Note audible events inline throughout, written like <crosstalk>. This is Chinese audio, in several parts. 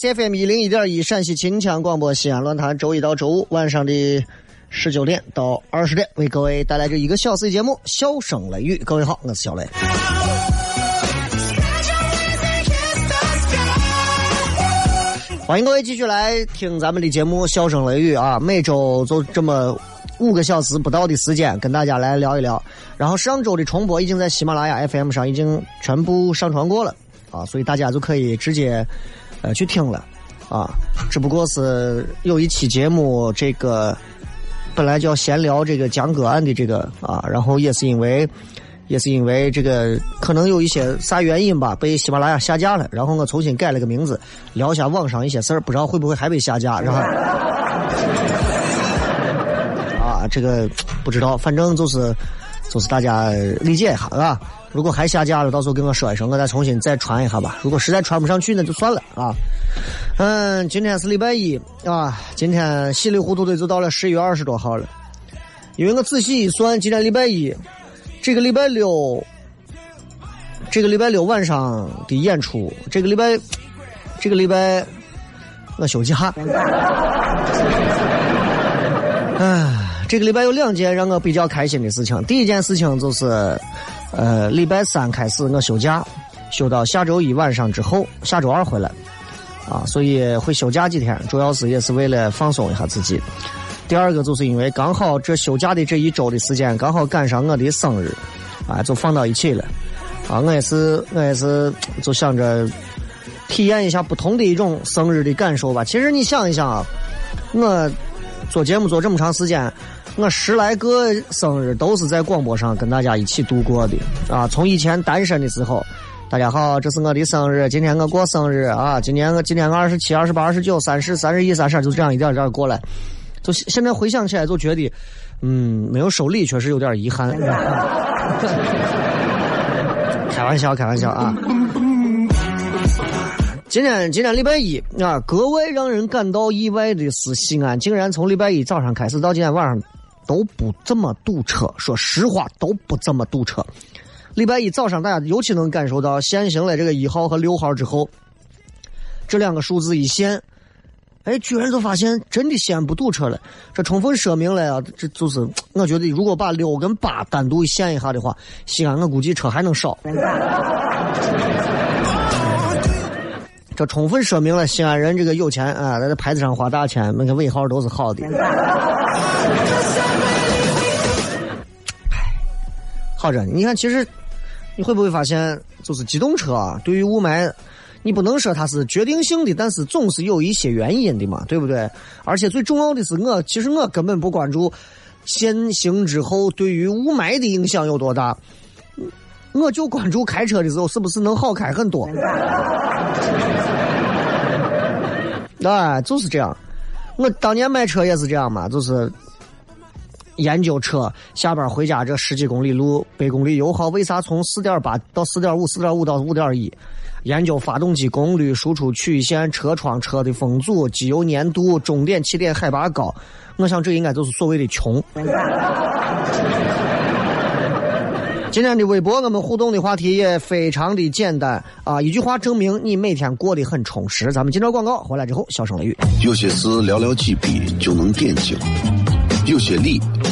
C F M 一零一点一陕西秦腔广播西安论坛，周一到周五晚上的十九点到二十点，为各位带来这一个小时的节目《笑声雷雨》。各位好，我是小雷。欢迎各位继续来听咱们的节目《笑声雷雨》啊，每周就这么五个小时不到的时间，跟大家来聊一聊。然后上周的重播已经在喜马拉雅 FM 上已经全部上传过了啊，所以大家就可以直接。呃，去听了，啊，只不过是有一期节目，这个本来叫闲聊这个江歌案的这个啊，然后也是因为，也是因为这个可能有一些啥原因吧，被喜马拉雅下架了，然后我重新改了个名字，聊一下网上一些事儿，不知道会不会还被下架，然后，<laughs> 啊，这个不知道，反正就是，就是大家理解一下，啊。如果还下架了，到时候跟我说一声，我再重新再传一下吧。如果实在传不上去，那就算了啊。嗯，今天是礼拜一啊，今天稀里糊涂的就到了十一月二十多号了。因为我仔细一算，今天礼拜一，这个礼拜六，这个礼拜六晚上的演出，这个礼拜，这个礼拜我休假。哎，这个礼拜有两件让我比较开心的事情。第一件事情就是。呃，礼拜三开始我休假，休到下周一晚上之后，下周二回来，啊，所以会休假几天，主要是也是为了放松一下自己。第二个就是因为刚好这休假的这一周的时间刚好赶上我的生日，啊，就放到一起了，啊，我也是我也是就想着体验一下不同的一种生日的感受吧。其实你想一想啊，我做节目做这么长时间。我十来个生日都是在广播上跟大家一起度过的啊！从以前单身的时候，大家好，这是我的生日，今天我过生日啊！今年我今年我二十七、二十八、二十九、三十、三十一、三十二，就这样一点一点过来。就现在回想起来，就觉得，嗯，没有收礼确实有点遗憾。<laughs> 开玩笑，开玩笑啊！今天今天礼拜一啊，格外让人感到意外的是，西安竟然从礼拜一早上开始到今天晚上。都不怎么堵车，说实话都不怎么堵车。礼拜一早上，大家尤其能感受到限行了这个一号和六号之后，这两个数字一限，哎，居然就发现真的西安不堵车了。这充分说明了啊，这就是我觉得，如果把六跟八单独限一下的话，西安我估计车还能少。这充分说明了西安人这个有钱啊，在这牌子上花大钱，那个尾号都是好的。好着呢，你看，其实你会不会发现，就是机动车啊，对于雾霾，你不能说它是决定性的，但是总是有一些原因的嘛，对不对？而且最重要的是，我其实我根本不关注限行之后对于雾霾的影响有多大，我就关注开车的时候是不是能好开很多。<laughs> 哎，就是这样。我当年买车也是这样嘛，就是研究车，下班回家这十几公里路，百公里油耗为啥从四点八到四点五，四点五到五点一？研究发动机功率、输出曲线、车窗、车的风阻、机油粘度、终点、起点、海拔高。我想这应该就是所谓的穷。<laughs> 今天的微博，我们互动的话题也非常的简单啊，一句话证明你每天过得很充实。咱们今朝广告回来之后，笑声雷雨。有些事寥寥几笔就能点睛，有些理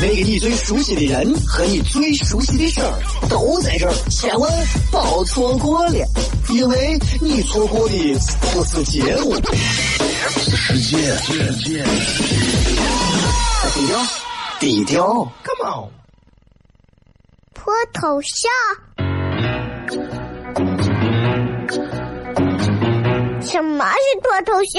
那个你最熟悉的人和你最熟悉的事儿都在这儿，千万别错过了，因为你错过的不是节目，是世界。低调，低调，Come on，脱头像？什么是脱头像？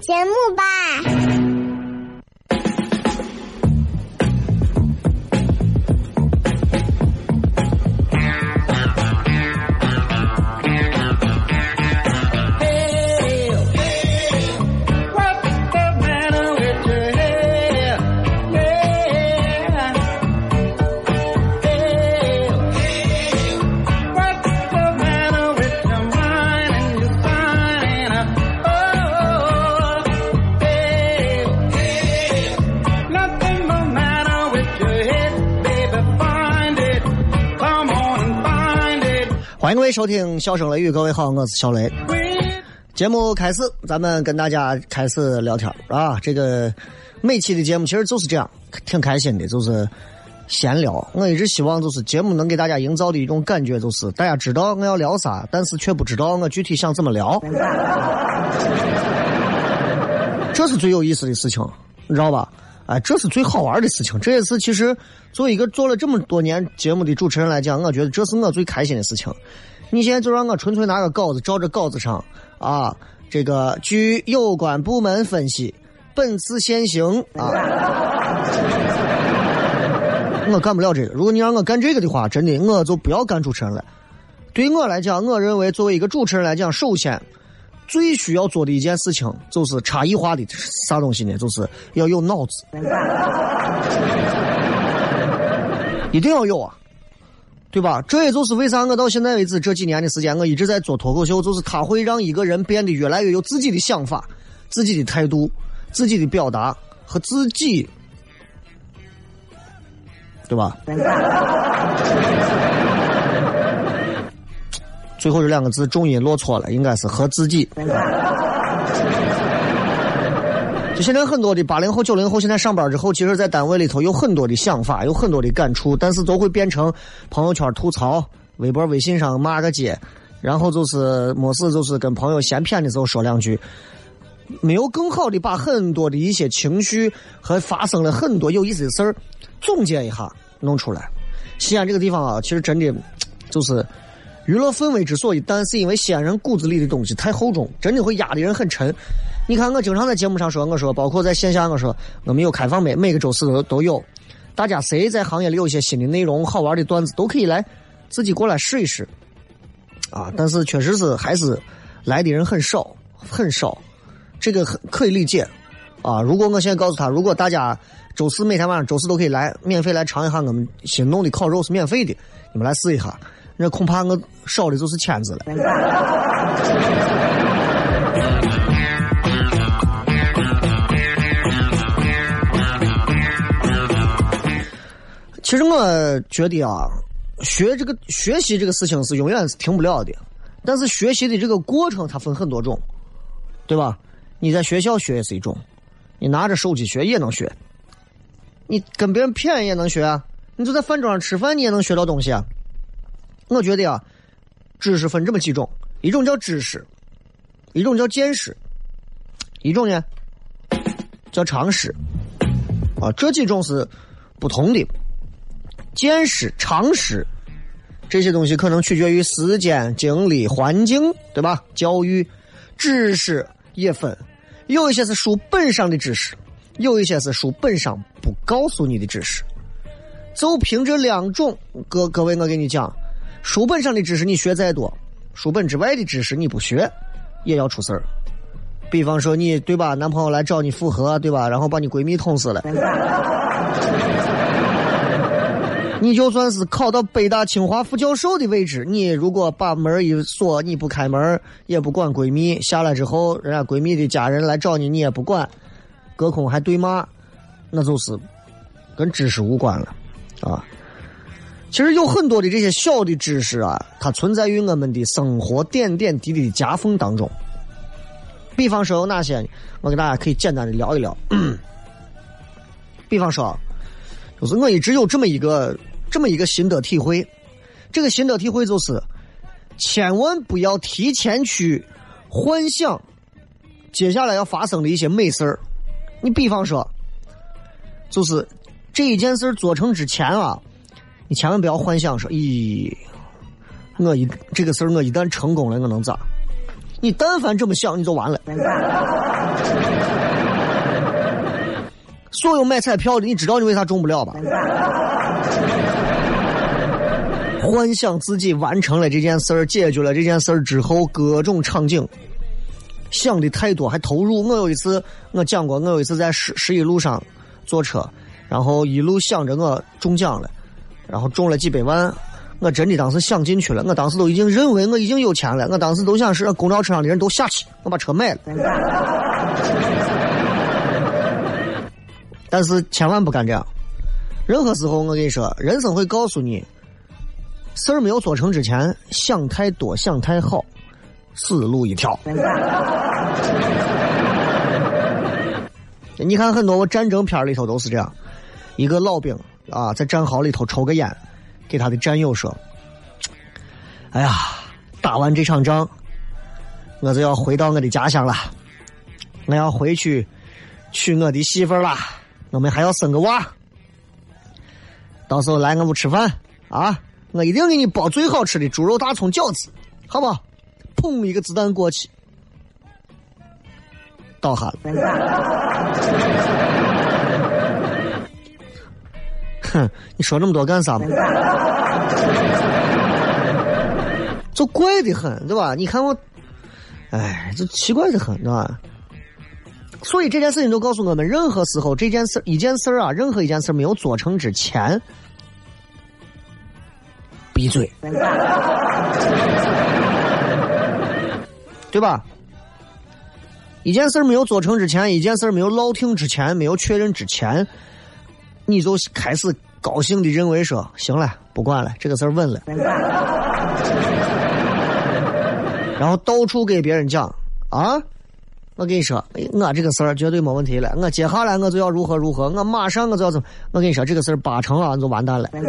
节目吧。收听《笑声雷雨》，各位好，我是小雷。节目开始，咱们跟大家开始聊天啊。这个每期的节目其实就是这样，挺开心的，就是闲聊。我一直希望就是节目能给大家营造的一种感觉，就是大家知道我要聊啥，但是却不知道我具体想怎么聊。这是最有意思的事情，你知道吧？哎，这是最好玩的事情。这也是其实作为一个做了这么多年节目的主持人来讲，我觉得这是我最开心的事情。你现在就让我纯粹拿个稿子，照着稿子上啊，这个据有关部门分析，本次限行啊，我干不了这个。如果你让我干这个的话，真的我就不要干主持人了。对我来讲，我认为作为一个主持人来讲，首先。最需要做的一件事情就是差异化的啥东西呢？就是要有脑子，<laughs> 一定要有啊，对吧？这也就是为啥我到现在为止这几年的时间，我一直在做脱口秀，就是它会让一个人变得越来越有自己的想法、自己的态度、自己的表达和自己，对吧？<laughs> 最后这两个字重音落错了，应该是和自己。就现在很多的八零后、九零后，现在上班之后，其实，在单位里头有很多的想法，有很多的感触，但是都会变成朋友圈吐槽、微博、微信上骂个街，然后就是没事就是跟朋友闲谝的时候说两句，没有更好的把很多的一些情绪和发生了很多有意思的事儿总结一下弄出来。西安这个地方啊，其实真的就是。娱乐氛围之所以淡，是因为西安人骨子里的东西太厚重，真的会压的人很沉。你看，我经常在节目上说，我说，包括在线下，我说，我们有开放麦，每个周四都都有。大家谁在行业里有一些新的内容、好玩的段子，都可以来自己过来试一试。啊，但是确实是还是来的人很少，很少，这个很可以理解。啊！如果我现在告诉他，如果大家周四每天晚上周四都可以来，免费来尝一下我们新弄的烤肉是免费的，你们来试一下，那恐怕我少的就是签子了。其实我觉得啊，学这个学习这个事情是永远是停不了的，但是学习的这个过程它分很多种，对吧？你在学校学也是一种，你拿着手机学也能学，你跟别人谝也能学啊，你就在饭桌上吃饭你也能学到东西啊。我觉得啊，知识分这么几种，一种叫知识，一种叫见识，一种呢叫常识，啊，这几种是不同的。见识、常识这些东西可能取决于时间、精力、环境，对吧？教育、知识也分，有一些是书本上的知识，有一些是书本上不告诉你的知识。就凭这两种，各各位，我跟你讲，书本上的知识你学再多，书本之外的知识你不学，也要出事儿。比方说你对吧，男朋友来找你复合，对吧？然后把你闺蜜捅死了。你就算是考到北大清华副教授的位置，你如果把门一锁，你不开门，也不管闺蜜下来之后，人家闺蜜的家人来找你，你也不管，隔空还对骂，那就是跟知识无关了，啊。其实有很多的这些小的知识啊，它存在于我们的生活点点滴滴的夹缝当中。比方说有哪些，我给大家可以简单的聊一聊。<coughs> 比方说，就是我一直有这么一个。这么一个心得体会，这个心得体会就是，千万不要提前去幻想接下来要发生的一些美事儿。你比方说，就是这一件事做成之前啊，你千万不要幻想说，咦，我一这个事儿我一旦成功了，我能咋？你但凡这么想，你就完了。所有买彩票的，你知道你为啥中不了吧？幻想自己完成了这件事儿，解决了这件事儿之后，各种场景，想的太多，还投入。我有一次，我讲过，我有一次在十十一路上坐车，然后一路想着我中奖了，然后中了几百万，我真的当时想进去了，我当时都已经认为我已经有钱了，我当时都想是公交车上的人都下去，我把车卖了。但是千万不敢这样，任何时候我跟你说，人生会告诉你。事儿没有做成之前，想太多，想太好，死路一条。你看很多我战争片里头都是这样，一个老兵啊，在战壕里头抽个烟，给他的战友说：“哎呀，打完这场仗，我就要回到我的家乡了，我要回去娶我的媳妇儿了，我们还要生个娃，到时候来我们吃饭啊。”我一定给你包最好吃的猪肉大葱饺子，好不好？砰！一个子弹过去，倒下了。哼，你说那么多干啥嘛？就怪的很，对吧？你看我，哎，就奇怪的很，对吧？所以这件事情都告诉我们：任何时候，这件事一件事啊，任何一件事没有做成之前。闭嘴，对吧？一件事没有做成之前，一件事没有落听之前，没有确认之前，你就开始高兴的认为说：“行了，不管了，这个事儿稳了。”然后到处给别人讲啊，我跟你说，我这个事儿绝对没问题了，我接下来我就要如何如何，我马上我就要怎么？我跟你说，这个事儿八成啊，就完蛋了。<laughs>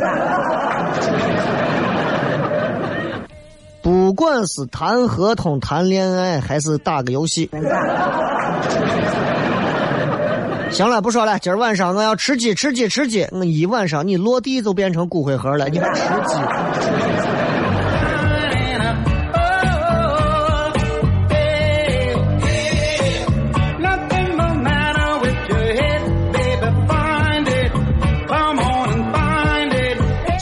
不管是谈合同、谈恋爱，还是打个游戏，行了，不说了。今儿晚上我要吃鸡，吃鸡，吃鸡。我一晚上你落地就变成骨灰盒了，你还吃鸡？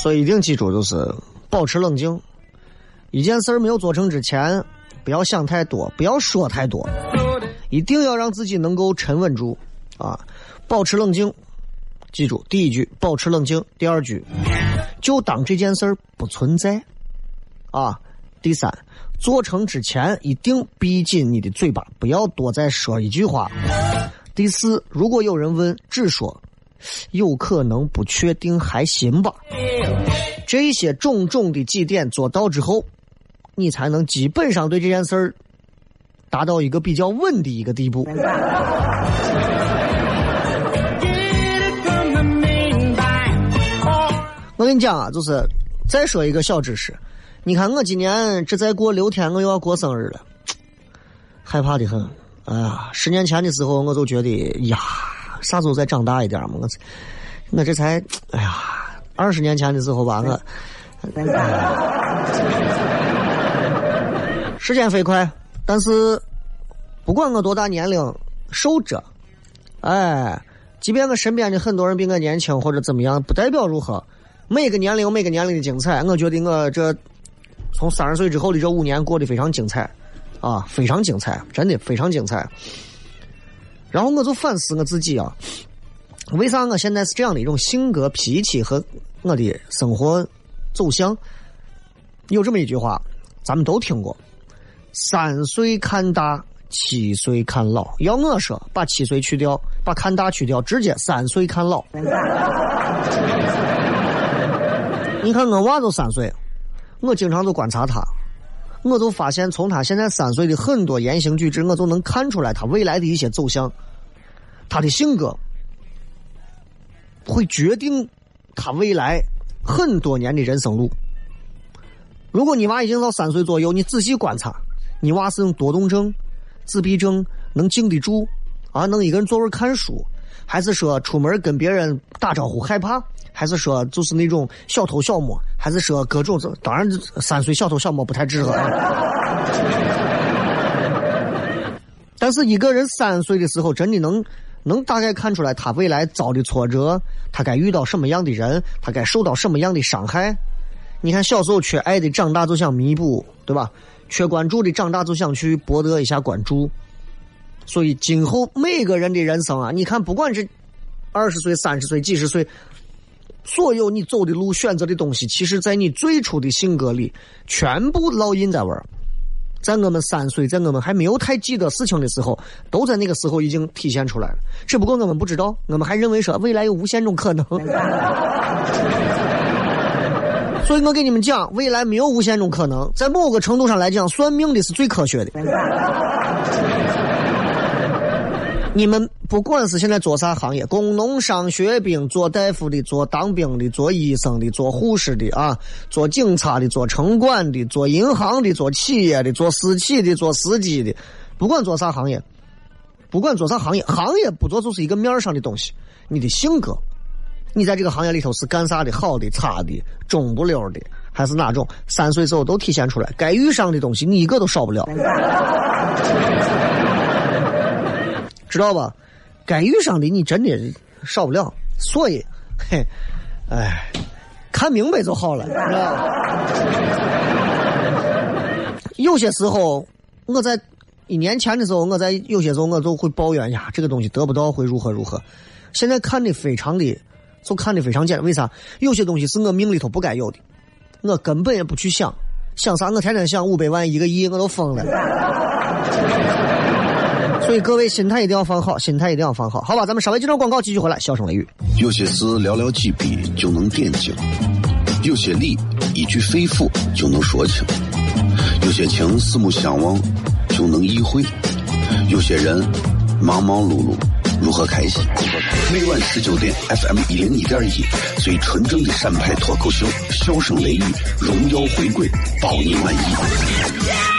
所以一定记住，就是保持冷静。一件事儿没有做成之前，不要想太多，不要说太多，一定要让自己能够沉稳住，啊，保持冷静。记住第一句，保持冷静；第二句，就当这件事儿不存在。啊，第三，做成之前一定闭紧你的嘴巴，不要多再说一句话。第四，如果有人问，只说有可能、不确定、还行吧。这些种种的几点做到之后，你才能基本上对这件事儿达到一个比较稳的一个地步。我跟你讲啊，就是再说一个小知识，你看我今年这再过六天，我又要过生日了，<tsk> 害怕的很。哎呀，十年前的时候我就觉得呀，啥时候再长大一点嘛？我我这才哎呀，二十年前的时候吧，我时间飞快，但是不管我多大年龄，守着，哎，即便我身边的很多人比我年轻或者怎么样，不代表如何。每个年龄有每个年龄的精彩，我觉得我这从三十岁之后的这五年过得非常精彩，啊，非常精彩，真的非常精彩。然后我就反思我自己啊，为啥我现在是这样的一种性格、脾气和我的生活走向？有这么一句话，咱们都听过：三岁看大，七岁看老。要我说，把七岁去掉，把看大去掉，直接三岁看老。<laughs> 你看我娃都三岁，我经常都观察他，我就发现从他现在三岁的很多言行举止，我就能看出来他未来的一些走向，他的性格会决定他未来很多年的人生路。如果你娃已经到三岁左右，你仔细观察，你娃是用多动症、自闭症，能静得住啊，能一个人坐会看书，还是说出门跟别人打招呼害怕？还是说就是那种小偷小摸，还是说各种？当然，三岁小偷小摸不太适合。但是一个人三岁的时候，真的能能大概看出来他未来遭的挫折，他该遇到什么样的人，他该受到什么样的伤害。你看，小时候缺爱的，长大就想弥补，对吧？缺关注的，长大就想去博得一下关注。所以，今后每个人的人生啊，你看，不管是二十岁、三十岁、几十岁。所有你走的路、选择的东西，其实，在你最初的性格里，全部烙印在玩儿。在我们三岁，在我们还没有太记得事情的时候，都在那个时候已经体现出来了。只不过我们不知道，我们还认为说未来有无限种可能。<laughs> 所以我给你们讲，未来没有无限种可能。在某个程度上来讲，算命的是最科学的。你们不管是现在做啥行业，工农商学兵，做大夫的，做当兵的，做医生的，做护士的啊，做警察的，做城管的，做银行的，做企业的，做私企的，做司机的，不管做啥行业，不管做啥行业，行业不做就是一个面上的东西。你的性格，你在这个行业里头是干啥的？好的、差的、中不溜的，还是哪种？三岁时候都体现出来，该遇上的东西你一个都少不了。知道吧？该遇上的你真的少不了，所以，嘿，哎，看明白就好了，有些时候，我在一年前的时候，我在有些时候我就会抱怨呀，这个东西得不到会如何如何。现在看的非常的，就看的非常简单。为啥？有些东西是我命里头不该有的，我根本也不去想，想啥？我天天想五百万一个亿，我都疯了。所以各位心态一定要放好，心态一定要放好，好吧？咱们稍微接着广告，继续回来。笑声雷雨，有些事寥寥几笔就能点睛，有些理一句肺腑就能说清，有些情四目相望就能意会，有些人忙忙碌碌如何开心？每晚十九点，FM 一零一点一，最纯正的陕派脱口秀，笑声雷雨，荣耀回归，保你满意。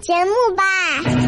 节目吧。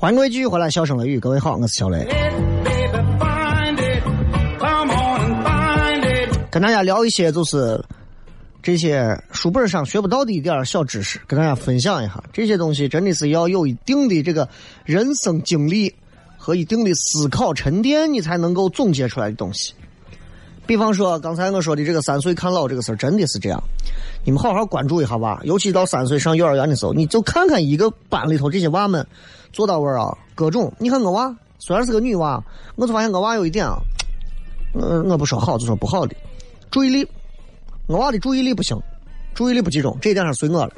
欢迎各位继续回来，笑声雷雨，各位好，我是小雷，跟大家聊一些就是这些书本上学不到的一点小知识，跟大家分享一下。这些东西真的是要有一定的这个人生经历和一定的思考沉淀，你才能够总结出来的东西。比方说刚才我说的这个“三岁看老”这个事儿，真的是这样。你们好好关注一下吧，尤其到三岁上幼儿园的时候，你就看看一个班里头这些娃们。做到位啊，各种。你看我娃虽然是个女娃，我就发现我娃有一点啊，呃，我不说好就说不好的，注意力，我娃的注意力不行，注意力不集中，这一点上随我了。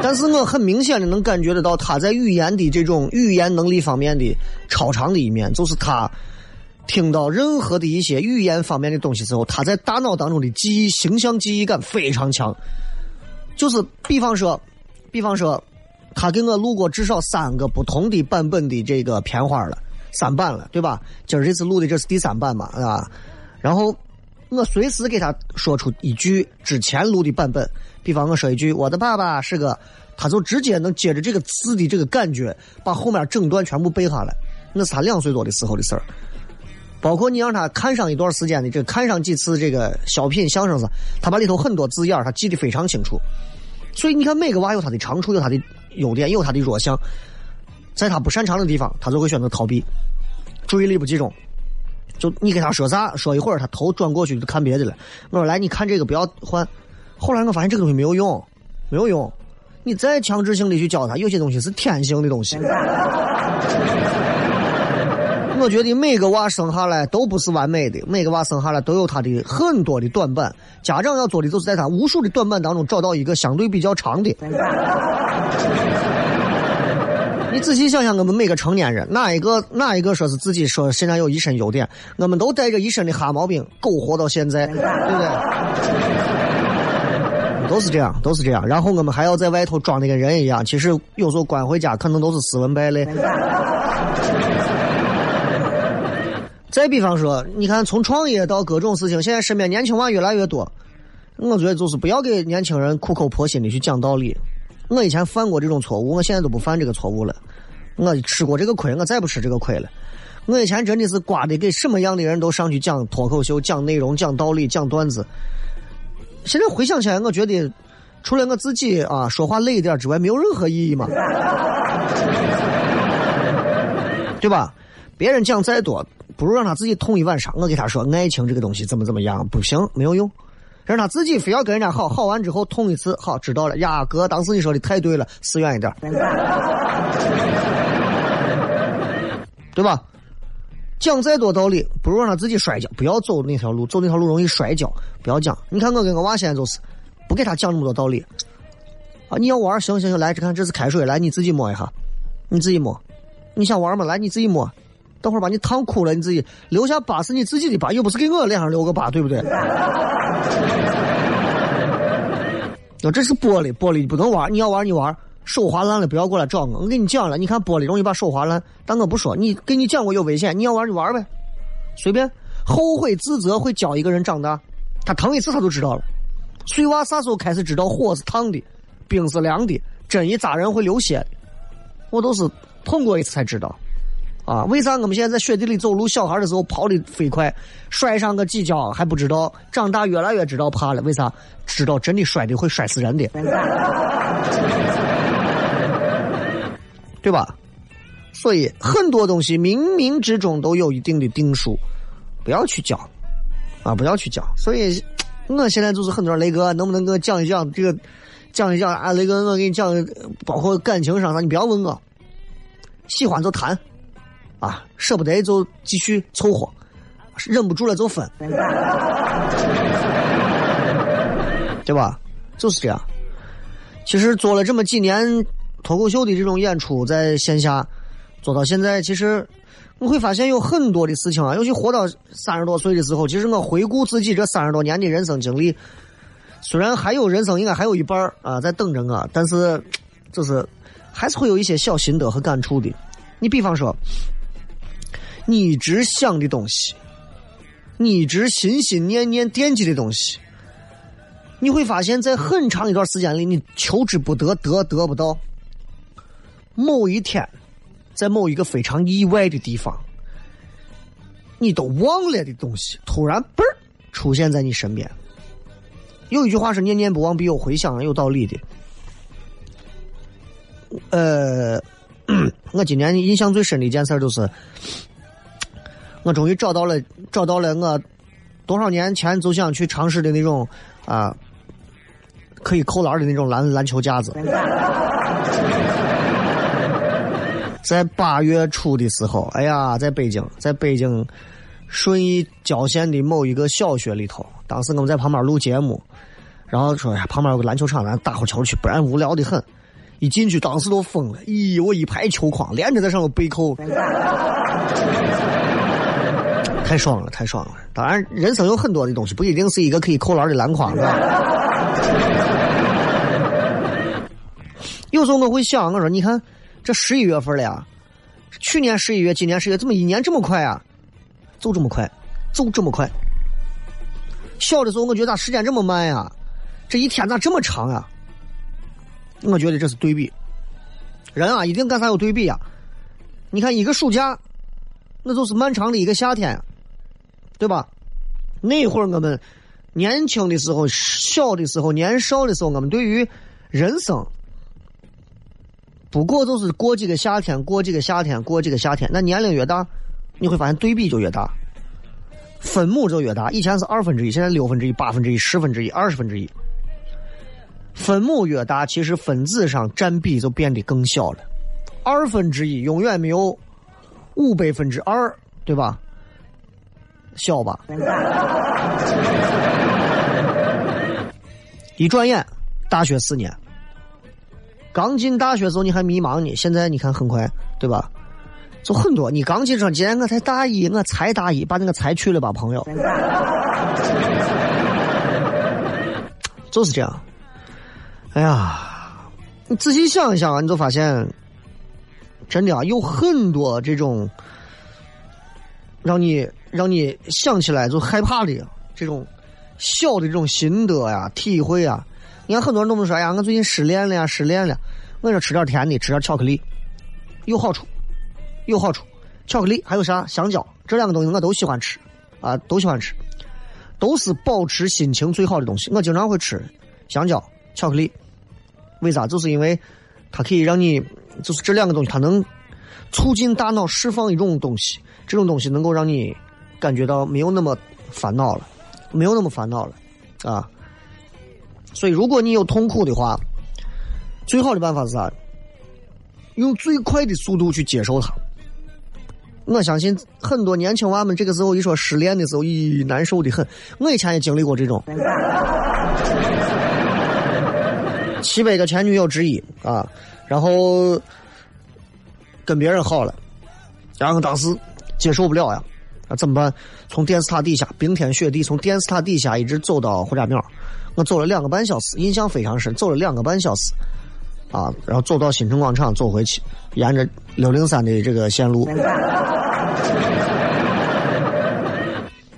但是我很明显的能感觉得到他在语言的这种语言能力方面的超常的一面，就是他听到任何的一些语言方面的东西之后，他在大脑当中的记忆形象记忆感非常强，就是比方说。比方说，他给我录过至少三个不同的版本的这个片花了，三版了，对吧？今儿这次录的这是第三版嘛，啊？然后我随时给他说出一句之前录的版本，比方我说一句“我的爸爸是个”，他就直接能接着这个词的这个感觉，把后面整段全部背下来。那是他两岁多的时候的事儿。包括你让他看上一段时间的这看上几次这个小品相声时，他把里头很多字眼他记得非常清楚。所以你看，每个娃有他的长处，有他的优点，有他的弱项。在他不擅长的地方，他就会选择逃避，注意力不集中。就你跟他说啥，说一会儿，他头转过去就看别的了。我说来，你看这个不要换。后来我发现这个东西没有用，没有用。你再强制性的去教他，有些东西是天性的东西。我觉得每个娃生下来都不是完美的，每个娃生下来都有他的很多的短板。家长要做的就是在他无数的短板当中找到一个相对比较长的。你仔细想想，我们每个成年人，哪一个哪一个说是自己说身上有一身优点？我们都带着一身的哈毛病，苟活到现在，对不对？都是这样，都是这样。然后我们还要在外头装的跟人一样，其实有时候关回家可能都是斯文败类。<laughs> 再比方说，你看从创业到各种事情，现在身边年轻娃越来越多。我觉得就是不要给年轻人苦口婆心的去讲道理。我以前犯过这种错误，我现在都不犯这个错误了。我吃过这个亏，我再不吃这个亏了。我以前真的是瓜的，给什么样的人都上去讲脱口秀、讲内容、讲道理、讲段子。现在回想起来，我觉得除了我自己啊说话累一点之外，没有任何意义嘛，<laughs> 对吧？别人讲再多。不如让他自己痛一晚上。我给他说，爱情这个东西怎么怎么样，不行，没有用。让他自己非要跟人家好好完之后痛一次，好知道了。呀，哥，当时你说的太对了，死远一点，<laughs> 对吧？讲再多道理，不如让他自己摔跤，不要走那条路，走那条路容易摔跤。不要讲。你看我跟我娃现在就是，不给他讲那么多道理。啊，你要玩，行行行，来，这看这是开水，来你自己摸一下，你自己摸。你想玩吗？来，你自己摸。等会儿把你烫哭了，你自己留下疤是你自己的疤，又不是给我脸上留个疤，对不对？那 <laughs> 这是玻璃，玻璃不能玩，你要玩你玩，手划烂了不要过来找我。我跟你讲了，你看玻璃容易把手划烂，但我不说，你跟你讲过有危险，你要玩就玩呗，随便。后悔自责会教一个人长大，他疼一次他就知道了。碎娃啥时候开始知道火是烫的，冰是凉的，针一扎人会流血？我都是碰过一次才知道。啊，为啥我们现在在雪地里走路？小孩的时候跑的飞快，摔上个几跤还不知道，长大越来越知道怕了。为啥？知道真的摔的会摔死人的，对吧？所以很多东西冥冥之中都有一定的定数不要去讲，啊，不要去讲。所以，我现在就是很多，雷哥能不能给我讲一讲这个，讲一讲啊？雷哥，我给你讲，包括感情上，你不要问我，喜欢就谈，啊，舍不得就继续凑合，忍不住了就分，对吧？就是这样。其实做了这么几年脱口秀的这种演出，在线下做到现在，其实我会发现有很多的事情啊。尤其活到三十多岁的时候，其实我回顾自己这三十多年的人生经历，虽然还有人生应该还有一半啊在等着我，但是就是还是会有一些小心得和感触的。你比方说，你一直想的东西，你一直心心念念惦记的东西。你会发现在很长一段时间里，你求之不得，得得不到。某一天，在某一个非常意外的地方，你都忘了的东西，突然嘣儿出现在你身边。有一句话是“念念不忘，必有回响”，有道理的。呃，我今年印象最深的一件事就是，我终于找到了找到了我多少年前就想去尝试的那种啊。可以扣篮的那种篮篮球架子，在八月初的时候，哎呀，在北京，在北京顺义郊县的某一个小学里头，当时我们在旁边录节目，然后说呀，旁边有个篮球场，咱打会球去，不然无聊的很。一进去，当时都疯了，咦，我一排球框连着在上头背扣，太爽了，太爽了。当然，人生有很多的东西，不一定是一个可以扣篮的篮筐，是吧？<laughs> 有时候我会想，我说你看，这十一月份了呀，去年十一月，今年十月，怎么一年这么快啊？就这么快，就这么快。小的时候我觉得咋时间这么慢呀？这一天咋这么长啊？我觉得这是对比，人啊，一定干啥有对比啊？你看一个暑假，那就是漫长的一个夏天，对吧？那会儿我们。年轻的时候，小的时候，年少的时候，我们对于人生，不过就是过几个夏天，过几个夏天，过几个夏天。那年龄越大，你会发现对比就越大，分母就越大。以前是二分之一，现在六分之一、八分之一、十分之一、二十分之一。分母越大，其实分子上占比就变得更小了。二分之一永远没有五百分之二，对吧？小吧。一转眼，大学四年。刚进大学时候你还迷茫呢，现在你看很快，对吧？就很多。你刚进上，今年我才大一，我才大一，把那个才去了吧，朋友。就是这样。哎呀，你仔细想一想啊，你就发现，真的啊，有很多这种让你让你想起来就害怕的这种。小的这种心得呀、体会啊，你看很多人都能说：“哎呀，我最近失恋了呀，失恋了。”我说吃点甜的，吃点巧克力，有好处，有好处。巧克力还有啥？香蕉，这两个东西我都喜欢吃，啊，都喜欢吃，都是保持心情最好的东西。我经常会吃香蕉、巧克力，为啥？就是因为它可以让你，就是这两个东西，它能促进大脑释放一种东西，这种东西能够让你感觉到没有那么烦恼了。没有那么烦恼了，啊！所以如果你有痛苦的话，最好的办法是啥？用最快的速度去接受它。我相信很多年轻娃们这个时候一说失恋的时候，咦，难受的很。我以前也经历过这种，七百个前女友之一啊，然后跟别人好了，然后当时接受不了呀。那，怎么办？从电视塔底下，冰天雪地，从电视塔底下一直走到火车庙，我走了两个半小时，印象非常深。走了两个半小时，啊，然后走到新城广场，走回去，沿着六零三的这个线路。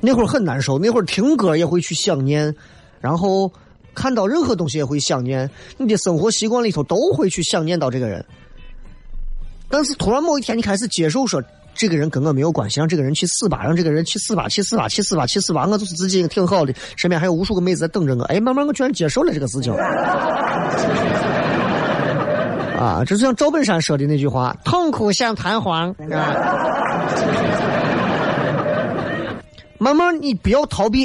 那会儿很难受，那会儿听歌也会去想念，然后看到任何东西也会想念，你的生活习惯里头都会去想念到这个人。但是突然某一天，你开始接受说。这个人跟我没有关系，让这个人去死吧，让这个人去死吧，去死吧，去死吧，去死吧！我就是自己挺好的，身边还有无数个妹子在等着我。哎，慢慢我居然接受了这个事情。啊，这就像赵本山说的那句话：“痛苦像弹簧。”啊慢慢你不要逃避，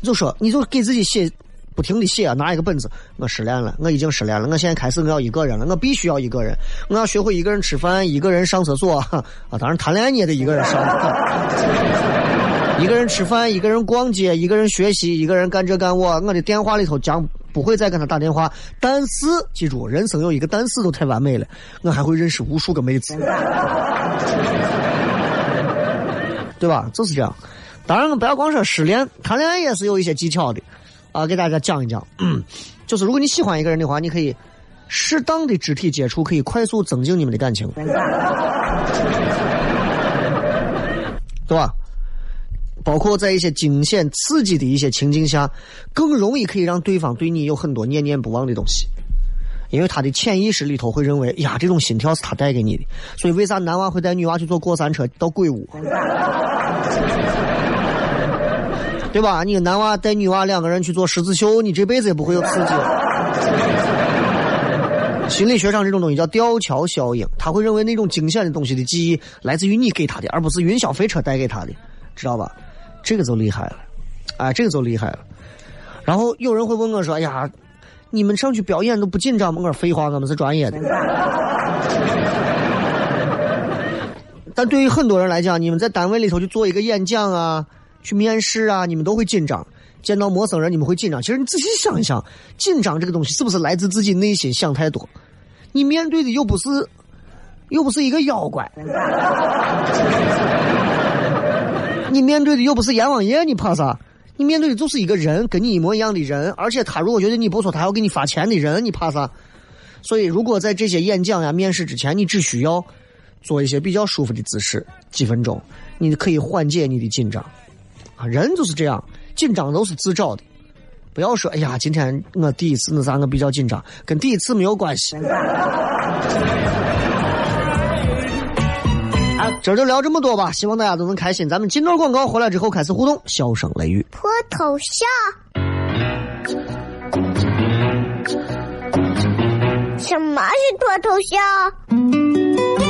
你就说，你就给自己写，不停的写啊，拿一个本子，我失恋了，我已经失恋了，我现在开始我要一个人。了，我必须要一个人，我要学会一个人吃饭，一个人上厕所。<laughs> 啊，当然谈恋爱你也得一个人上，一个人吃饭，一个人逛街，一个人学习，一个人干这干我，我的电话里头将不会再跟他打电话，但是记住，人生有一个但是都太完美了，我还会认识无数个妹子，对吧？就是这样。当然，不要光说失恋，谈恋爱也是有一些技巧的，啊，给大家讲一讲。就是如果你喜欢一个人的话，你可以适当的肢体接触，可以快速增进你们的感情，<laughs> 对吧？包括在一些惊险刺激的一些情境下，更容易可以让对方对你有很多念念不忘的东西，因为他的潜意识里头会认为，呀，这种心跳是他带给你的。所以，为啥男娃会带女娃去坐过山车到鬼屋？<laughs> 对吧？你男娃带女娃两个人去做十字绣，你这辈子也不会有刺激。<laughs> 心理学上这种东西叫吊桥效应，他会认为那种惊险的东西的记忆来自于你给他的，而不是云霄飞车带给他的，知道吧？这个就厉害了，哎，这个就厉害了。然后有人会问我说：“哎呀，你们上去表演都不紧张吗？”我说：“废话，我们是专业的。<laughs> ”但对于很多人来讲，你们在单位里头去做一个演讲啊。去面试啊，你们都会紧张；见到陌生人，你们会紧张。其实你仔细想一想，紧张这个东西是不是来自自己内心想太多？你面对的又不是，又不是一个妖怪，<laughs> 你面对的又不是阎王爷，你怕啥？你面对的就是一个人，跟你一模一样的人，而且他如果觉得你不错，他要给你发钱的人，你怕啥？所以，如果在这些演讲呀、面试之前，你只需要做一些比较舒服的姿势，几分钟，你可以缓解你的紧张。人就是这样，紧张都是自找的。不要说，哎呀，今天我第一次，那啥，我比较紧张，跟第一次没有关系。啊今儿就聊这么多吧，希望大家都能开心。咱们进段广告回来之后开始互动，笑声雷雨。脱头像？什么是脱头像？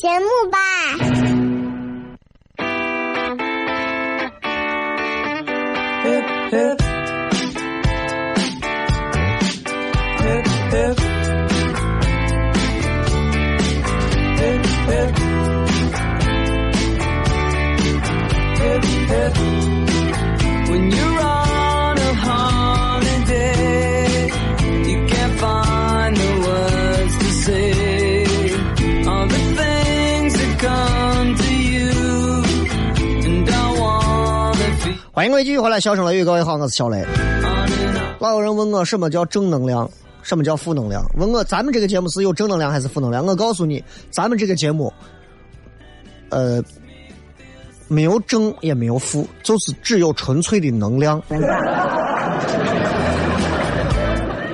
节目吧。欢迎各位继续回来，笑声雷雨，各位好，我是小雷。老有人问我什么叫正能量，什么叫负能量？问我咱们这个节目是有正能量还是负能量？我告诉你，咱们这个节目，呃，没有正也没有负，就是只有纯粹的能量。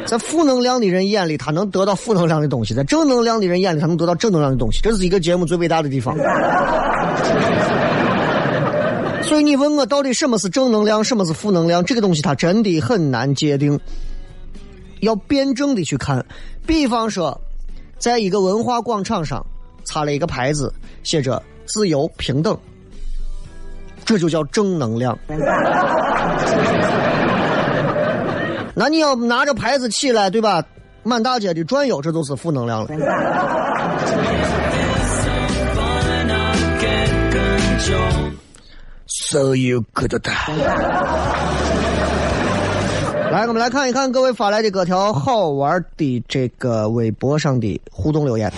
在负能量的人眼里，他能得到负能量的东西；在正能量的人眼里，他能得到正能量的东西。这是一个节目最伟大的地方。所以你问我到底什么是正能量，什么是负能量？这个东西它真的很难界定，要辩证的去看。比方说，在一个文化广场上插了一个牌子，写着“自由平等”，这就叫正能量。那你要拿着牌子起来，对吧？满大街的转悠，这都是负能量了。So you could die。来，我们来看一看各位发来的各条好玩的这个微博上的互动留言。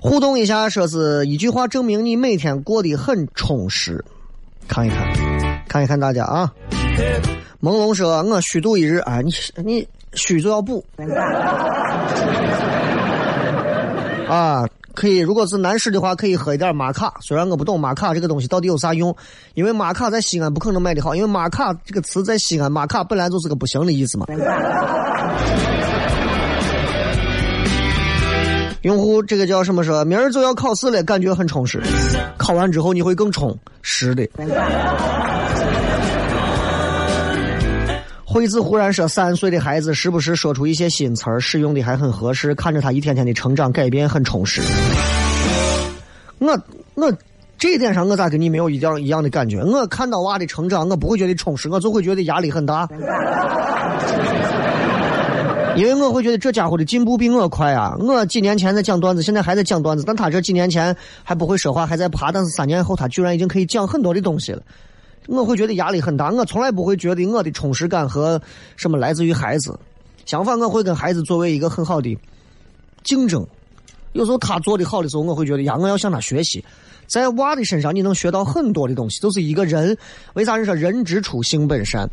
互动一下，说是一句话证明你每天过得很充实。看一看，看一看大家啊。朦胧说：“我虚度一日啊，你你虚就要补啊。”可以，如果是男士的话，可以喝一点玛卡。虽然我不懂玛卡这个东西到底有啥用，因为玛卡在西安不可能卖的好，因为玛卡这个词在西安，玛卡本来就是个不行的意思嘛。用户这个叫什么说，明儿就要考试了，感觉很充实。考完之后你会更充实的。惠子忽然说：“三岁的孩子时不时说出一些新词儿，使用的还很合适，看着他一天天的成长改变，很充实。”我我这一点上，我咋跟你没有一样一样的感觉？我看到娃的成长，我不会觉得充实，我就会觉得压力很大，因为我会觉得这家伙的进步比我快啊！我几年前在讲段子，现在还在讲段子，但他这几年前还不会说话，还在爬，但是三年后他居然已经可以讲很多的东西了。我会觉得压力很大，我从来不会觉得我的充实感和什么来自于孩子，相反，我会跟孩子作为一个很好的竞争。有时候他做的好的时候，我会觉得呀，我要向他学习。在娃的身上，你能学到很多的东西。就是一个人，为啥人说人之初性本善？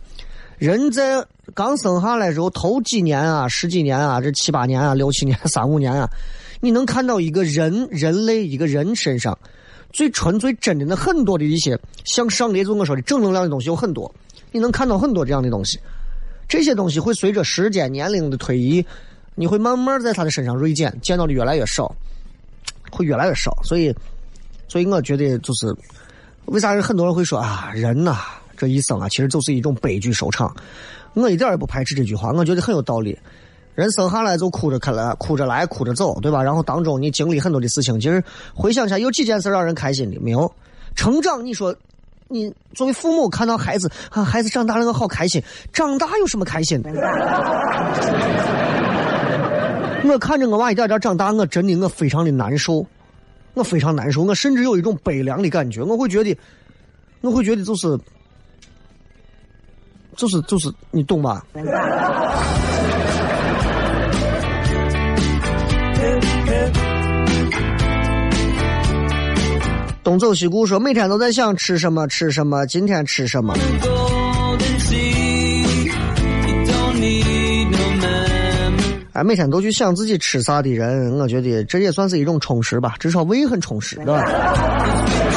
人在刚生下来时候头几年啊，十几年啊，这七八年啊，六七年、三五年啊，你能看到一个人，人类一个人身上。最纯最真的那很多的一些向上的，就我说的正能量的东西有很多，你能看到很多这样的东西。这些东西会随着时间年龄的推移，你会慢慢在他的身上锐减，见到的越来越少，会越来越少。所以，所以我觉得就是，为啥很多人会说啊，人呐，这一生啊，其实就是一种悲剧收场。我一点也不排斥这句话，我觉得很有道理。人生下来就哭着来，哭着来，哭着走，对吧？然后当中你经历很多的事情，其实回想起来，有几件事让人开心的没有？成长，你说，你作为父母看到孩子啊，孩子长大了，我好开心。长大有什么开心的？<laughs> 我看着我娃一点点长大，我真的我非常的难受，我非常难受，我甚至有一种悲凉的感觉。我会觉得，我会觉得就是，就是就是，你懂吧？东走西顾说每天都在想吃什么吃什么，今天吃什么。哎，每天都去想自己吃啥的人，我觉得这也算是一种充实吧，至少胃很充实，对吧？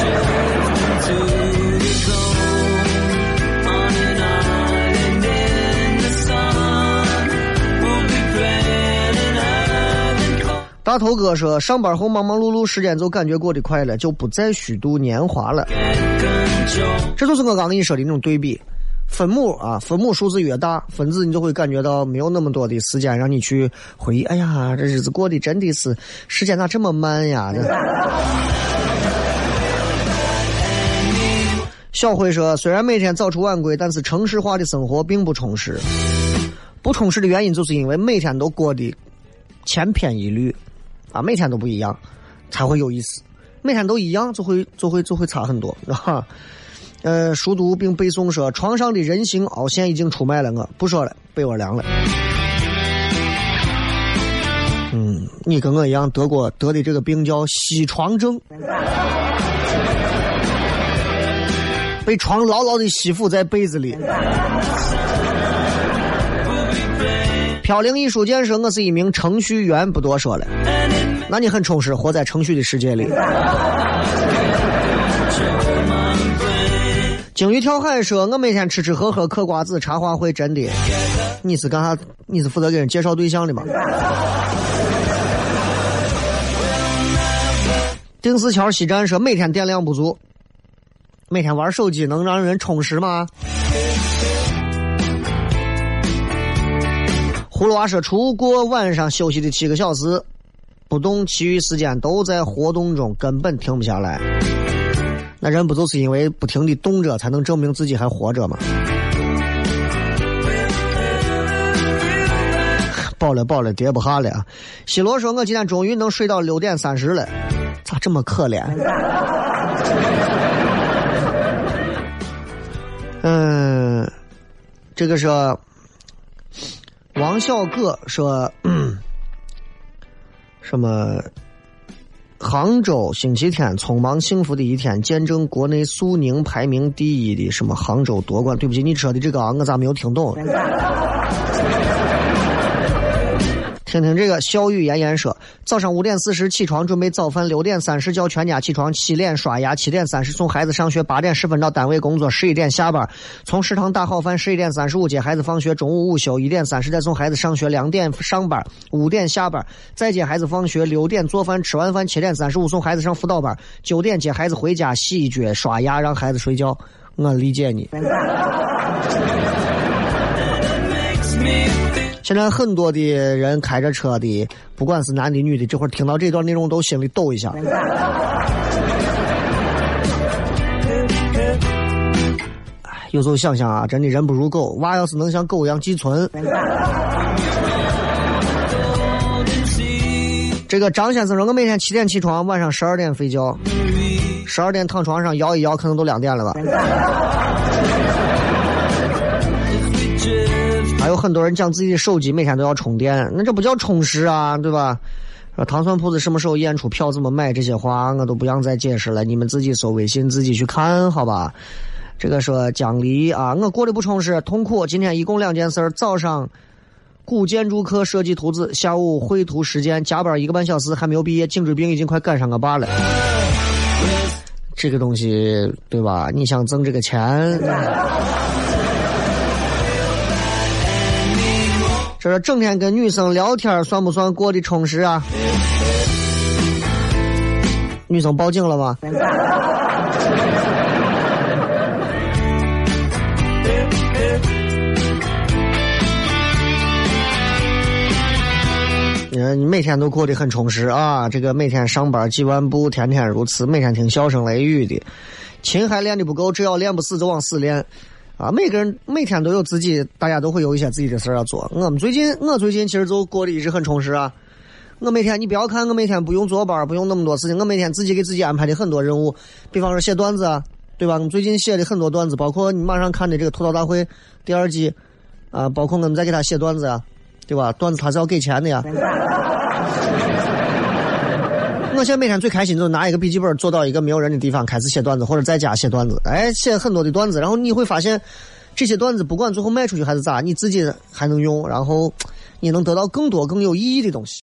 大头哥说：“上班后忙忙碌碌，时间就感觉过得快了，就不再虚度年华了。这就是我刚跟你说的那种对比。分母啊，分母数字越大，分子你就会感觉到没有那么多的时间让你去回忆。哎呀，这日子过得真的是，时间咋这么慢呀？”小辉说：“虽然每天早出晚归，但是城市化的生活并不充实。不充实的原因就是因为每天都过得千篇一律。”啊，每天都不一样，才会有意思。每天都一样，就会就会就会差很多，<laughs> 啊？呃，熟读并背诵说，床上的人形凹陷已经出卖了，我不说了，被窝凉了。嗯，你跟我一样得过得的这个病叫吸床症，被床牢牢的吸附在被子里。飘零艺术建设，我是一名程序员，不多说了。那你很充实，活在程序的世界里。鲸鱼跳海说：“我每天吃吃喝喝，嗑瓜子，茶话会，真的。”你是干啥？你是负责给人介绍对象的吗？定四桥西站说：“每天电量不足，每天玩手机能让人充实吗？”葫芦娃说：“除过晚上休息的七个小时，不动，其余时间都在活动中，根本停不下来。那人不就是因为不停的动着，才能证明自己还活着吗？” <sighs> 饱了饱了，跌不下了啊！西罗说：“我今天终于能睡到六点三十了，咋这么可怜？” <laughs> 嗯，这个是。王小葛说：“ <clears throat> 什么？杭州星期天匆忙幸福的一天，见证国内苏宁排名第一的什么杭州夺冠？对不起，你说的这个啊，我咋没有听懂？<laughs> 听听这个，小雨妍妍说，早上五点四十起床准备早饭，六点三十叫全家起床洗脸刷牙，七点三十送孩子上学，八点十分到单位工作，十一点下班，从食堂打好饭，十一点三十五接孩子放学，中午午休，一点三十再送孩子上学，两点上班，五点下班，再接孩子放学，六点做饭，吃完饭七点三十五送孩子上辅导班，九点接孩子回家洗脚刷牙，让孩子睡觉。我理解你。现在很多的人开着车的，不管是男的女的，这会儿听到这段内容都心里抖一下。有时候想想啊，真的人不如狗，娃要是能像狗一样寄存。这个张先生说，我每天七点起床，晚上十二点睡觉，十二点躺床上摇一摇，可能都两点了吧。很多人讲自己的手机每天都要充电，那这不叫充实啊，对吧？说糖蒜铺子什么时候演出票怎么买这些话，我都不想再解释了，你们自己搜微信自己去看好吧。这个说江离啊，我过得不充实，痛苦。今天一共两件事：早上古建筑课设计图纸，下午绘图实践，加班一个半小时，还没有毕业，颈椎病已经快赶上我爸了。这个东西对吧？你想挣这个钱？这是整天跟女生聊天，算不算过得充实啊？女生报警了吗？你每天都过得很充实啊！这个每天上班几万步，天天如此，每天听笑声雷雨的，琴还练的不够，只要练不死就往死练。啊，每个人每天都有自己，大家都会有一些自己的事儿要做。我们最近，我最近其实就过得一直很充实啊。我每天，你不要看我每天不用坐班，不用那么多事情，我每天自己给自己安排的很多任务。比方说写段子，啊，对吧？我们最近写的很多段子，包括你马上看的这个吐槽大会第二季，啊，包括我们在给他写段子呀，对吧？段子他是要给钱的呀。我现在每天最开心就是拿一个笔记本坐到一个没有人的地方开始写段子，或者在家写段子。哎，写很多的段子，然后你会发现，这些段子不管最后卖出去还是咋，你自己还能用，然后你能得到更多更有意义的东西。